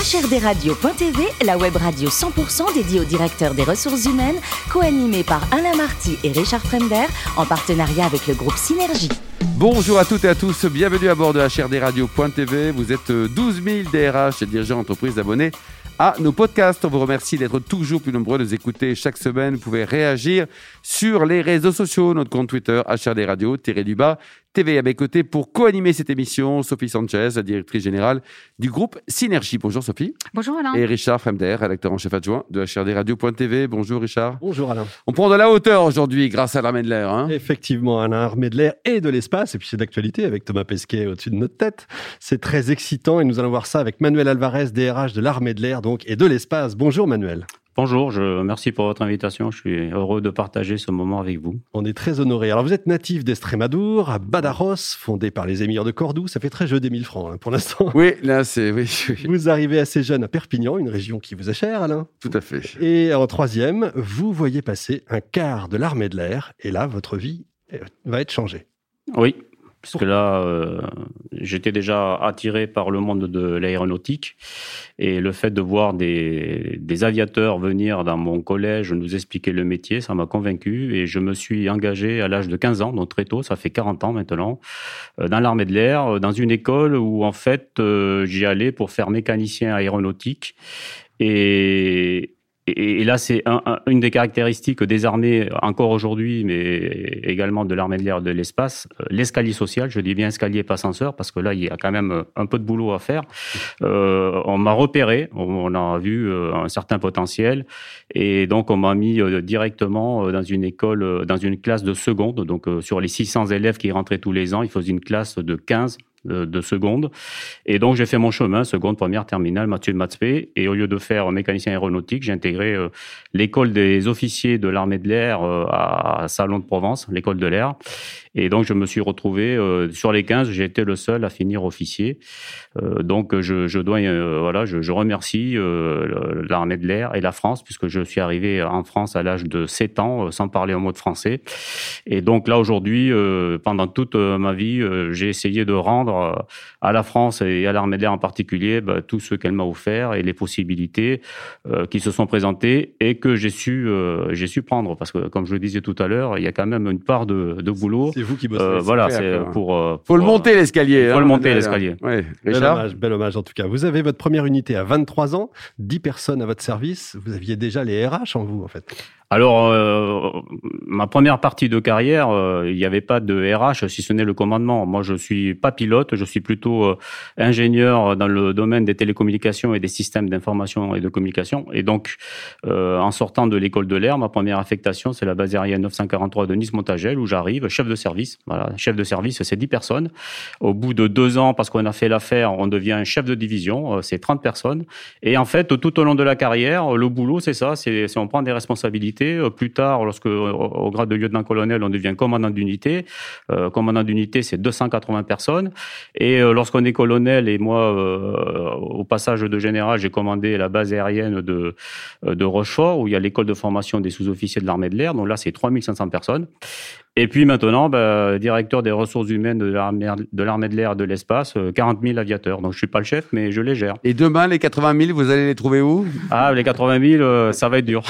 HRDRadio.tv, la web radio 100% dédiée aux directeurs des ressources humaines, co-animée par Alain Marty et Richard Fremder, en partenariat avec le groupe Synergie. Bonjour à toutes et à tous, bienvenue à bord de HRDRadio.tv. Vous êtes 12 000 DRH et dirigeants d'entreprises abonnés à nos podcasts. On vous remercie d'être toujours plus nombreux, de nous écouter chaque semaine. Vous pouvez réagir sur les réseaux sociaux, notre compte Twitter, HRD Radio, du bas, TV à mes côtés pour co-animer cette émission. Sophie Sanchez, la directrice générale du groupe Synergie. Bonjour Sophie. Bonjour Alain. Et Richard Fremder, rédacteur en chef adjoint de HRD Radio.tv. Bonjour Richard. Bonjour Alain. On prend de la hauteur aujourd'hui grâce à l'armée de l'air. Hein Effectivement, Alain, armée de l'air et de l'espace. Et puis c'est d'actualité avec Thomas Pesquet au-dessus de notre tête. C'est très excitant et nous allons voir ça avec Manuel Alvarez, DRH de l'armée de l'air donc et de l'espace. Bonjour Manuel. Bonjour, je merci pour votre invitation. Je suis heureux de partager ce moment avec vous. On est très honoré. Alors vous êtes natif d'Estrémadour, à Badajoz, fondé par les émirs de Cordoue. Ça fait très jeu des 1000 francs hein, pour l'instant. Oui, là c'est oui, Vous arrivez assez jeune à Perpignan, une région qui vous est chère, Alain. Tout à fait. Et en troisième, vous voyez passer un quart de l'armée de l'air, et là votre vie euh, va être changée. Oui, parce que là, euh, j'étais déjà attiré par le monde de l'aéronautique. Et le fait de voir des, aviateurs venir dans mon collège nous expliquer le métier, ça m'a convaincu. Et je me suis engagé à l'âge de 15 ans, donc très tôt, ça fait 40 ans maintenant, euh, dans l'armée de l'air, euh, dans une école où en fait j'y allais pour faire mécanicien aéronautique. Et, et, là, c'est une des caractéristiques des armées, encore aujourd'hui, mais également de l'armée de l'air de l'espace, euh, l'escalier social. Je dis bien escalier, pas ascenseur, parce que là, il y a quand même un peu de boulot à faire. Euh, on m'a repéré, on a vu euh, un certain potentiel, et donc on m'a mis directement dans une école, dans une classe de seconde. Donc sur les 600 élèves qui rentraient tous les ans, il faisait une classe de 15 de, seconde. Et donc, j'ai fait mon chemin, seconde, première, terminale, Mathieu de. Et au lieu de faire mécanicien aéronautique, j'ai intégré euh, l'école des officiers de l'armée de l'air euh, à Salon de Provence, l'école de l'air. Et donc, je me suis retrouvé euh, sur les 15, j'ai été le seul à finir officier. donc, je, je dois, voilà, je, je remercie l'armée de l'air et la France, puisque je suis arrivé en France à l'âge de 7 ans, sans parler un mot de français. Et donc, là, aujourd'hui, pendant toute ma vie, j'ai essayé de rendre euh, à la France et à l'armée de l'air en particulier bah, tout ce qu'elle m'a offert et les possibilités euh, qui se sont présentées et que j'ai su, euh, j'ai su prendre. Parce que, comme je le disais tout à l'heure, il y a quand même une part de, de boulot. C'est vous qui bossez. voilà, c'est pour, Faut le monter l'escalier. Faut le hein, monter l'escalier. Ouais. Bel hommage, bel hommage en tout cas. Vous avez votre première unité à 23 ans, 10 personnes à votre service. Vous aviez déjà les RH en vous, en fait. Alors, euh, ma première partie de carrière, euh, il n'y avait pas de RH, si ce n'est le commandement. Moi, je suis pas pilote, je suis plutôt euh, ingénieur dans le domaine des télécommunications et des systèmes d'information et de communication. Et donc, en sortant de l'école de l'air, ma première affectation, c'est la base aérienne 943 de Nice-Montagel, où j'arrive, chef de service. Voilà, chef de service, c'est 10 personnes. Au bout de deux ans, parce qu'on a fait l'affaire, on devient chef de division, c'est 30 personnes. Et en fait, tout au long de la carrière, le boulot, c'est ça, c'est on prend des responsabilités euh, plus tard, lorsque au grade de lieutenant-colonel, on devient commandant d'unité. Euh, commandant d'unité, c'est 280 personnes. Et euh, lorsqu'on est colonel, et moi, au passage de général, j'ai commandé la base aérienne de, de Rochefort, où il y a l'école de formation des sous-officiers de l'armée de l'air. Donc là, c'est 3500 personnes. Et puis maintenant, bah, directeur des ressources humaines de l'armée de l'air de l'espace, 40 000 aviateurs. Donc je suis pas le chef, mais je les gère. Et demain, les 80 000, vous allez les trouver où? Ah, les 80 000, ça va être dur.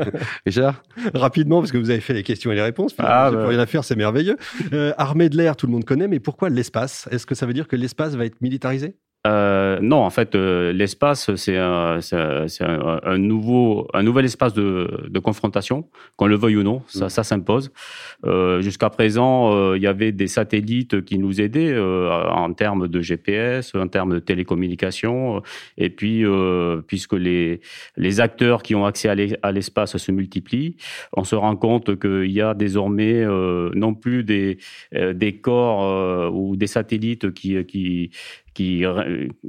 Richard? Rapidement, parce que vous avez fait les questions et les réponses. Ah, bah... rien à faire, c'est merveilleux. Euh, armée de l'air, tout le monde connaît, mais pourquoi l'espace? Est-ce que ça veut dire que l'espace va être militarisé? Euh, non, en fait, euh, l'espace, c'est un, un, un, nouveau, un nouvel espace de, de confrontation, qu'on le veuille ou non, ça, mm. ça s'impose. Euh, Jusqu'à présent, euh, il y avait des satellites qui nous aidaient euh, en termes de GPS, en termes de télécommunications, et puis, puisque les, les acteurs qui ont accès à l'espace se multiplient, on se rend compte qu'il y a désormais non plus des, des corps ou des satellites qui, qui qui,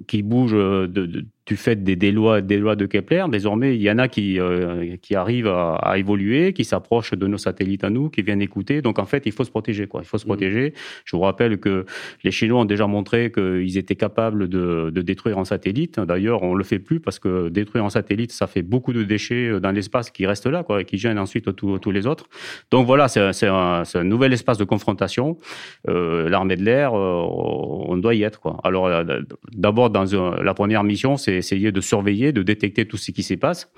qui bouge de, de, du fait des, des, lois, des lois de Kepler, désormais, il y en a qui, euh, qui arrivent à, à évoluer, qui s'approchent de nos satellites à nous, qui viennent écouter. Donc, en fait, il faut se protéger. Quoi. Il faut se mmh. protéger. Je vous rappelle que les Chinois ont déjà montré qu'ils étaient capables de, de détruire un satellite. D'ailleurs, on le fait plus parce que détruire un satellite, ça fait beaucoup de déchets dans l'espace qui restent là, quoi, et qui gênent ensuite tous les autres. Donc voilà, c'est un, un, nouvel espace de confrontation. Euh, L'armée de l'air, euh, on doit y être. Quoi. Alors, euh, d'abord, dans la première mission, c'est essayer de surveiller, de détecter tout ce qui s'y passe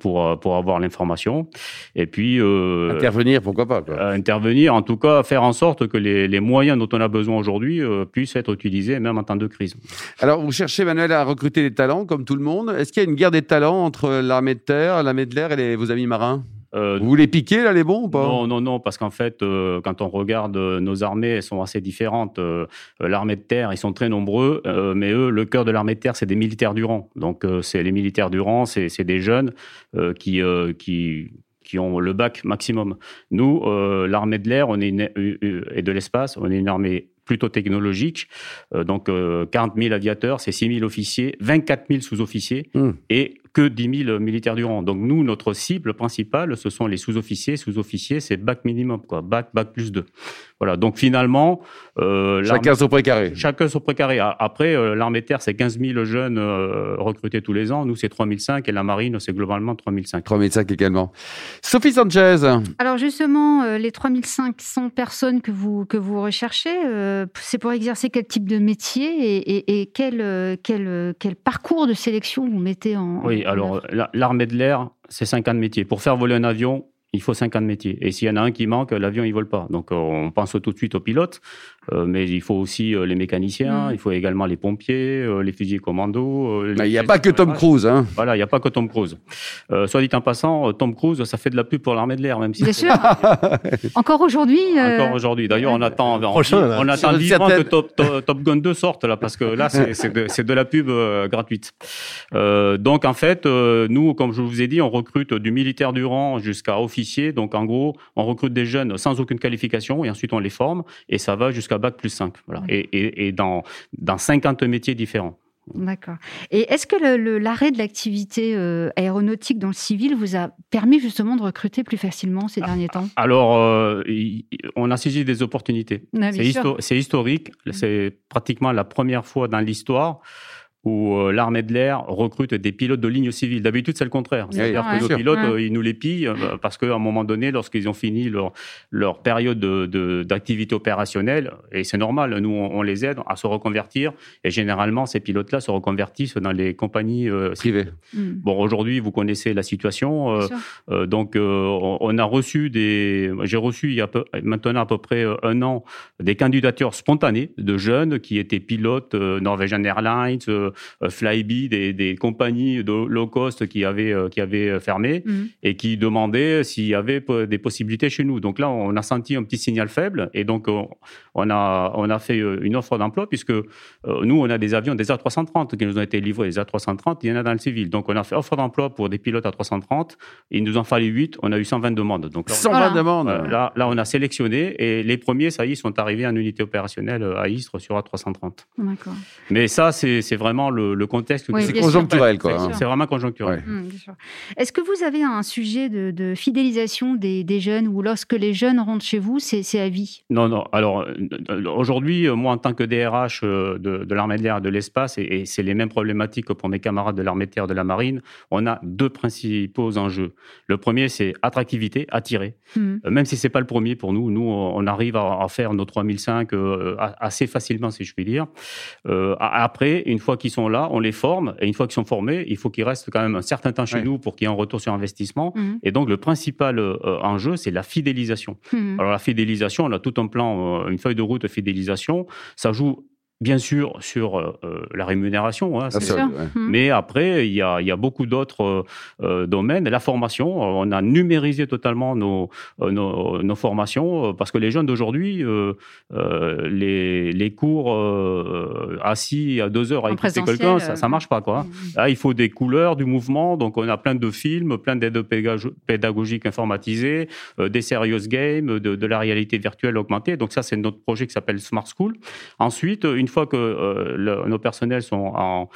pour, pour avoir l'information. Et puis... intervenir, pourquoi pas Intervenir, en tout cas, faire en sorte que les, les moyens dont on a besoin aujourd'hui puissent être utilisés, même en temps de crise. Alors, vous cherchez, Manuel, à recruter des talents, comme tout le monde. Est-ce qu'il y a une guerre des talents entre l'armée de terre, l'armée de l'air et les, vos amis marins? Euh, vous les piquez là, les bons ou pas? Non, non, non, parce qu'en fait, euh, quand on regarde euh, nos armées, elles sont assez différentes. l'armée de terre, ils sont très nombreux, mais eux, le cœur de l'armée de terre, c'est des militaires du rang. Donc, c'est les militaires du rang, c'est des jeunes qui, qui, qui ont le bac maximum. Nous, l'armée de l'air, on est et de l'espace, on est une armée plutôt technologique. donc, 40 000 aviateurs, c'est 6 000 officiers, 24 000 sous-officiers hmm. et que 10 000 militaires du rang. Donc nous, notre cible principale, ce sont les sous-officiers. Sous-officiers, c'est bac minimum, quoi. Bac, bac plus 2. Voilà. Donc finalement, euh, chacun son précaré. Chacun son précaré. Après, euh, l'armée de terre, c'est 15 000 jeunes euh, recrutés tous les ans. Nous, c'est 3 500 et la marine, c'est globalement 3 500. 3 500 également. Sophie Sanchez. Alors justement, les 3 500 personnes que vous que vous recherchez, c'est pour exercer quel type de métier et, et, quel, quel, quel parcours de sélection vous mettez en Oui, alors l'armée de l'air, c'est 50 métiers. Pour faire voler un avion, il faut 50 métiers. Et s'il y en a un qui manque, l'avion, il vole pas. Donc, on pense tout de suite aux pilotes, euh, mais il faut aussi euh, les mécaniciens, mm. il faut également les pompiers, euh, les fusiliers commando. il n'y a pas que Tom Cruise. Hein. Voilà, il n'y a pas que Tom Cruise. soit dit en passant, Tom Cruise, ça fait de la pub pour l'armée de l'air, même si. Bien sûr. Encore aujourd'hui. Encore aujourd'hui. D'ailleurs, on attend, Prochain, on, attend vivement que Top, Gun 2 sorte là, parce que là, c'est de, de, la pub gratuite. donc, en fait, nous, comme je vous ai dit, on recrute du militaire du rang jusqu'à officier. Donc, en gros, on recrute des jeunes sans aucune qualification et ensuite on les forme et ça va jusqu'à bac plus 5. Voilà. Et, et, dans, dans 50 métiers différents. D'accord. Et est-ce que l'arrêt de l'activité euh, aéronautique dans le civil vous a permis justement de recruter plus facilement ces derniers temps? Alors, euh, on a saisi des opportunités. C'est historique. C'est pratiquement la première fois dans l'histoire où euh, l'armée de l'air recrute des pilotes de ligne civile. D'habitude, c'est le contraire. C'est-à-dire que nos pilotes, euh, ils nous les pillent euh, parce qu'à un moment donné, lorsqu'ils ont fini leur, leur période d'activité de, opérationnelle, et c'est normal, nous, on, les aide à se reconvertir. Et généralement, ces pilotes-là se reconvertissent dans les compagnies privées. Mm. Bon, aujourd'hui, vous connaissez la situation. donc, on, a reçu des. J'ai reçu il y a maintenant à peu près un an des candidatures spontanées de jeunes qui étaient pilotes Norwegian Airlines, euh, Flybe, des, des, compagnies de low cost qui avaient, euh, qui avaient euh, fermé mhm. et qui demandaient s'il y avait des possibilités chez nous. Donc là, on a senti un petit signal faible et donc on a, on a fait une offre d'emploi puisque nous, on a des avions, des A330 qui nous ont été livrés. Les A330, il y en a dans le civil. Donc on a fait offre d'emploi pour des pilotes A330. Il nous en fallait 8. On a eu 120 demandes. Donc là, 120 demandes là, là, on a sélectionné et les premiers, ça y est, sont arrivés en unité opérationnelle à Istres sur A330. D'accord. Mais ça, c'est vraiment le, contexte. c'est conjoncturel, quoi. C'est vraiment conjoncturel. Mmh, Est-ce que vous avez un sujet de, fidélisation des, jeunes ou lorsque les jeunes rentrent chez vous, c'est à vie? Non, non. Alors, euh, aujourd'hui, euh, moi, en tant que DRH euh, de, l'armée de l'air et de l'espace, et, c'est les mêmes problématiques que pour mes camarades de l'armée de terre et de la marine, on a deux principaux enjeux. Le premier, c'est attractivité, attirer. Mmh. Même si c'est pas le premier pour nous, nous, on arrive à, faire nos 3005 assez facilement, si je puis dire. après, une fois qu'ils sont là, on les forme, et une fois qu'ils sont formés, il faut qu'ils restent quand même un certain temps chez nous pour qu'il y ait un retour sur investissement. Mhm. Et donc, le principal euh, enjeu, c'est la fidélisation. Mhm. Alors, la fidélisation, on a tout un plan, euh, une feuille de route de fidélisation. Ça joue Bien sûr, sur euh, euh, la rémunération, hein, mmh. mais après, il y a, il y a beaucoup d'autres euh, domaines. La formation, on a numérisé totalement nos, nos, nos formations parce que les jeunes d'aujourd'hui, les, les, cours assis à deux heures à écouter quelqu'un, ça ne marche pas. Quoi. Mmh. Là, il faut des couleurs, du mouvement. Donc, on a plein de films, plein d'aides pédagogiques informatisées, des serious games, de, de, la réalité virtuelle augmentée. Donc, ça, c'est notre projet qui s'appelle Smart School. Ensuite, une une fois que euh, nos personnels sont en,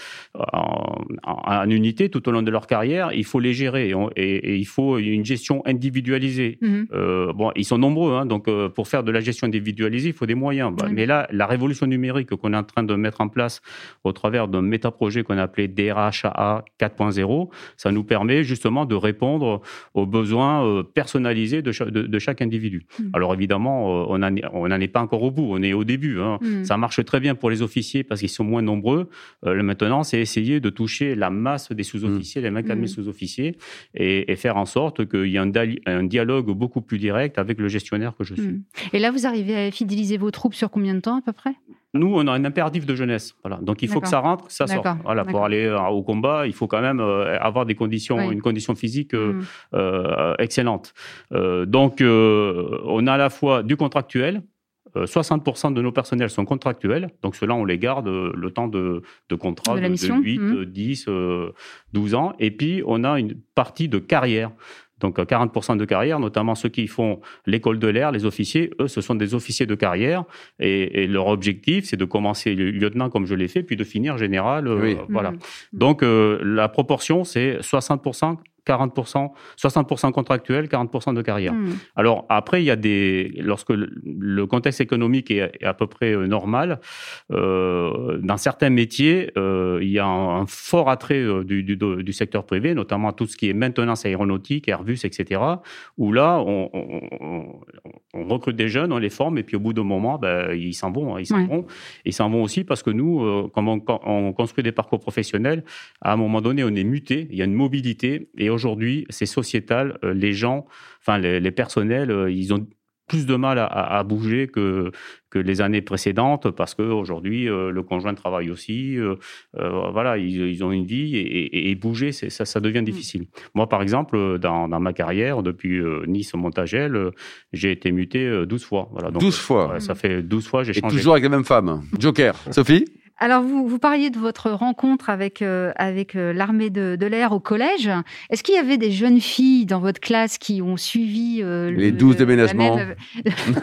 en, unité tout au long de leur carrière, il faut les gérer et, il faut une gestion individualisée. Mhm. Euh, bon, ils sont nombreux, hein, donc euh, pour faire de la gestion individualisée, il faut des moyens. Bah, mais là, la révolution numérique qu'on est en train de mettre en place au travers d'un métaprojet qu'on a appelé DRHA 4.0, ça nous permet justement de répondre aux besoins personnalisés de, de, chaque individu. Mhm. Alors évidemment, on n'en est pas encore au bout, on est au début. Hein. Mhm. Ça marche très bien pour les officiers parce qu'ils sont moins nombreux. Euh, maintenant, c'est essayer de toucher la masse des sous-officiers, les 24 000 sous-officiers, et, faire en sorte qu'il y ait un, dialogue beaucoup plus direct avec le gestionnaire que je suis. Et là, vous arrivez à fidéliser vos troupes sur combien de temps à peu près? Nous, on a un impératif de jeunesse. Voilà. Donc, il faut que ça rentre, que ça sorte. Voilà, pour aller euh, au combat, il faut quand même euh, avoir des conditions, une condition physique mm. excellente. donc, on a à la fois du contractuel, 60% de nos personnels sont contractuels, donc ceux-là, on les garde le temps de, contrat de, 8, 10, 12 ans. Et puis, on a une partie de carrière. Donc 40% de carrière, notamment ceux qui font l'école de l'air, les officiers, eux, ce sont des officiers de carrière. Et, leur objectif, c'est de commencer lieutenant comme je l'ai fait, puis de finir général. Euh, voilà. Mmh. Donc euh, la proportion, c'est 60% 40%, 60% contractuel, 40% de carrière. Hmm. Alors après, il y a des, lorsque le contexte économique est, à peu près euh, normal, euh, dans certains métiers, euh, il y a un, fort attrait du, du, secteur privé, notamment tout ce qui est maintenance aéronautique, Airbus, etc., où là, on, recrute des jeunes, on les forme, et puis au bout d'un moment, ben, ils s'en vont. Ils s'en vont. Ils s'en vont aussi parce que nous, comme on, on, construit des parcours professionnels, à un moment donné, on est muté, il y a une mobilité, et aujourd'hui, c'est sociétal. Euh, les gens, enfin les, personnels, euh, ils ont plus de mal à, bouger que, que les années précédentes parce qu'aujourd'hui, euh, le conjoint travaille aussi. voilà, ils, ont une vie et, bouger, ça, ça devient mmh. difficile. Moi, par exemple, dans, ma carrière, depuis Nice-Montagel, j'ai été muté 12 fois. Voilà, 12 fois Ça fait 12 fois, j'ai changé. Et toujours avec la même femme. Joker. Sophie? Alors, vous, vous parliez de votre rencontre avec, euh, avec euh, l'armée de, de l'air au collège. Est-ce qu'il y avait des jeunes filles dans votre classe qui ont suivi euh, les douze déménagements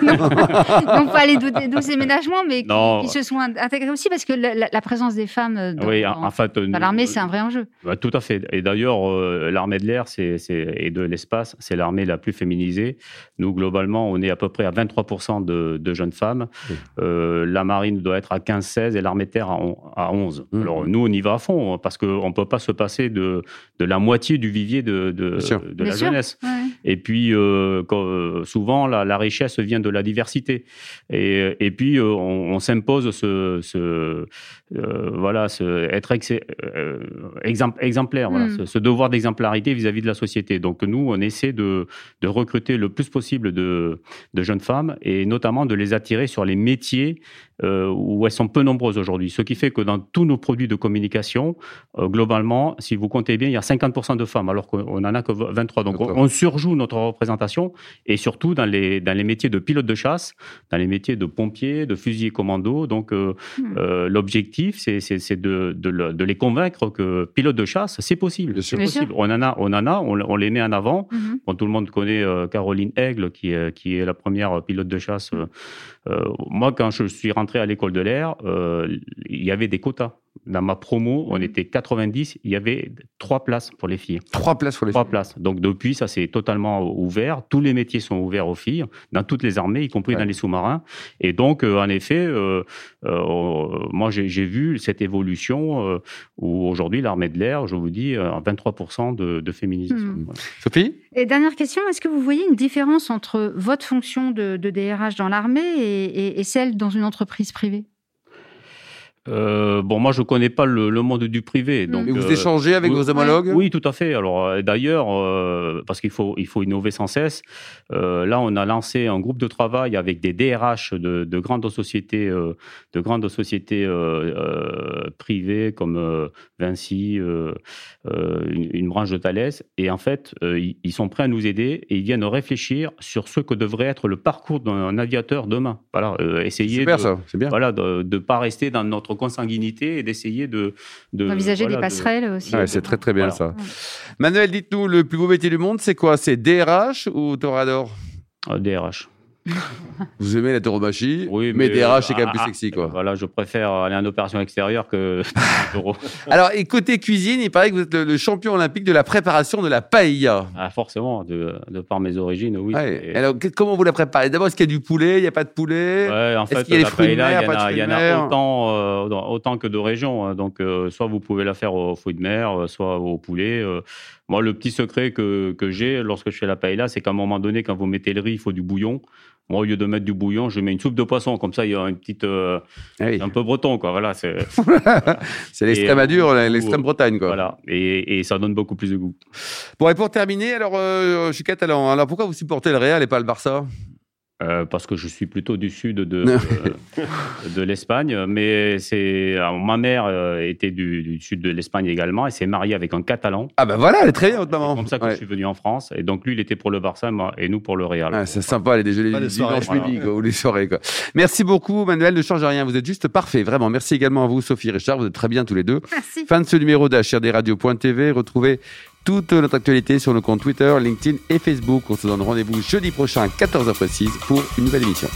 non, pas les douze déménagements, mais qui, se sont intégrés aussi parce que la, présence des femmes dans, oui, en, fait, l'armée, c'est un vrai enjeu. Bah, tout à fait. Et d'ailleurs, l'armée de l'air c'est, et de l'espace, c'est l'armée la plus féminisée. Nous, globalement, on est à peu près à 23% de, de jeunes femmes. la marine doit être à 15-16 et l'armée de terre à, 11. Mmh. Alors nous, on y va à fond, hein, parce qu'on ne peut pas se passer de, de la moitié du vivier de, de, la jeunesse. Et puis, euh, euh, souvent, la, richesse vient de la diversité. Et, et puis, euh, on, s'impose ce, ce voilà, ce, être exemplaire, voilà, mmh. ce, devoir d'exemplarité vis-à-vis de la société. Donc nous, on essaie de, de recruter le plus possible de, de jeunes femmes et notamment de les attirer sur les métiers où elles sont peu nombreuses aujourd'hui. Ce qui fait que dans tous nos produits de communication, globalement, si vous comptez bien, il y a 50% de femmes, alors qu'on n'en a que 23. Donc on, surjoue notre représentation, et surtout dans les, dans les métiers de pilote de chasse, dans les métiers de pompiers, de fusiliers commando. Donc hmm. euh, l'objectif, c'est de, de, les convaincre que pilote de chasse, c'est possible. C'est possible. On en a, on en a, on, les met en avant. Hmm. tout le monde connaît euh, Caroline Aigle, qui est, qui est la première pilote de chasse. Hmm. Euh, moi, quand je suis rentré à l'école de l'air, il y avait des quotas dans ma promo, on mhm. était 90, il y avait trois places pour les filles. Trois places pour les filles. Trois places. Donc depuis, ça s'est totalement ouvert. Tous les métiers sont ouverts aux filles, dans toutes les armées, y compris dans les sous-marins. Et donc, euh, en effet, euh, euh, moi j'ai vu cette évolution où aujourd'hui l'armée de l'air, je vous dis, 23% de, de féminisation. Mhm. Sophie? Et dernière question, est-ce que vous voyez une différence entre votre fonction de, DRH dans l'armée et celle dans une entreprise privée euh, bon, moi, je connais pas le, monde du privé. Donc, Mais vous échangez avec vos homologues? Oui, tout à fait. Alors, euh, d'ailleurs, euh, parce qu'il faut, il faut innover sans cesse. là, on a lancé un groupe de travail avec des DRH de, de grandes sociétés, de grandes sociétés privées comme Vinci, une, une, branche de Thales. Et en fait, ils sont prêts à nous aider et ils viennent réfléchir sur ce que devrait être le parcours d'un aviateur demain. Voilà, essayer super, ça. Bien. Voilà, de ne pas rester dans notre consanguinité et d'essayer de, de envisager des passerelles aussi. c'est très très bien ça. Manuel, dites-nous, le plus beau métier du monde, c'est quoi? C'est DRH ou Torador? DRH. Vous aimez la tauromachie, oui, mais, DRH, c'est quand même plus sexy. Quoi. Voilà, je préfère aller en opération extérieure que Alors, et côté cuisine, il paraît que vous êtes le, champion olympique de la préparation de la paella. Ah, forcément, de, par mes origines, oui. Alors, comment vous la préparez? D'abord, est-ce qu'il y a du poulet? Il n'y a pas de poulet? Ouais, en fait, il y a des fruits de mer? Il y, en a, autant, euh, autant que de régions. Hein. Donc, euh, soit vous pouvez la faire aux fruits de mer, euh, soit au poulet. moi, le petit secret que, que j'ai lorsque je fais la paella, c'est qu'à un moment donné, quand vous mettez le riz, il faut du bouillon. Moi, au lieu de mettre du bouillon, je mets une soupe de poisson. Comme ça, il y a une petite. euh, Ah oui. un peu breton, quoi. Voilà. C'est, C'est l'extrême-adure, euh, l'extrême Bretagne, quoi. voilà. Et, et ça donne beaucoup plus de goût. Bon, et pour terminer, alors, euh, je suis catalan. Alors, pourquoi vous supportez le Real et pas le Barça? Euh, parce que je suis plutôt du sud de, de, de l'Espagne. Mais c'est, ma mère euh, était du, du sud de l'Espagne également et s'est mariée avec un catalan. Ah, ben voilà, elle est très bien, votre C'est comme ça que Ouais. je suis venu en France. Et donc, lui, il était pour le Barça moi, et nous pour le Real. Ah, c'est sympa les déjeuners les midi, quoi, ou les soirées. Quoi. Merci beaucoup, Manuel. Ne change rien. Vous êtes juste parfait, vraiment. Merci également à vous, Sophie Richard. Vous êtes très bien tous les deux. Merci. Fin de ce numéro d'HRDRadio.tv. Retrouvez toute notre actualité sur nos comptes Twitter, LinkedIn et Facebook. On se donne rendez-vous jeudi prochain à 14h précise pour une nouvelle émission.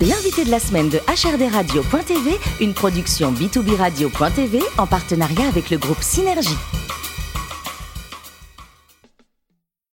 L'invité de la semaine de HRDRadio.tv, une production B2B Radio.tv en partenariat avec le groupe Synergie.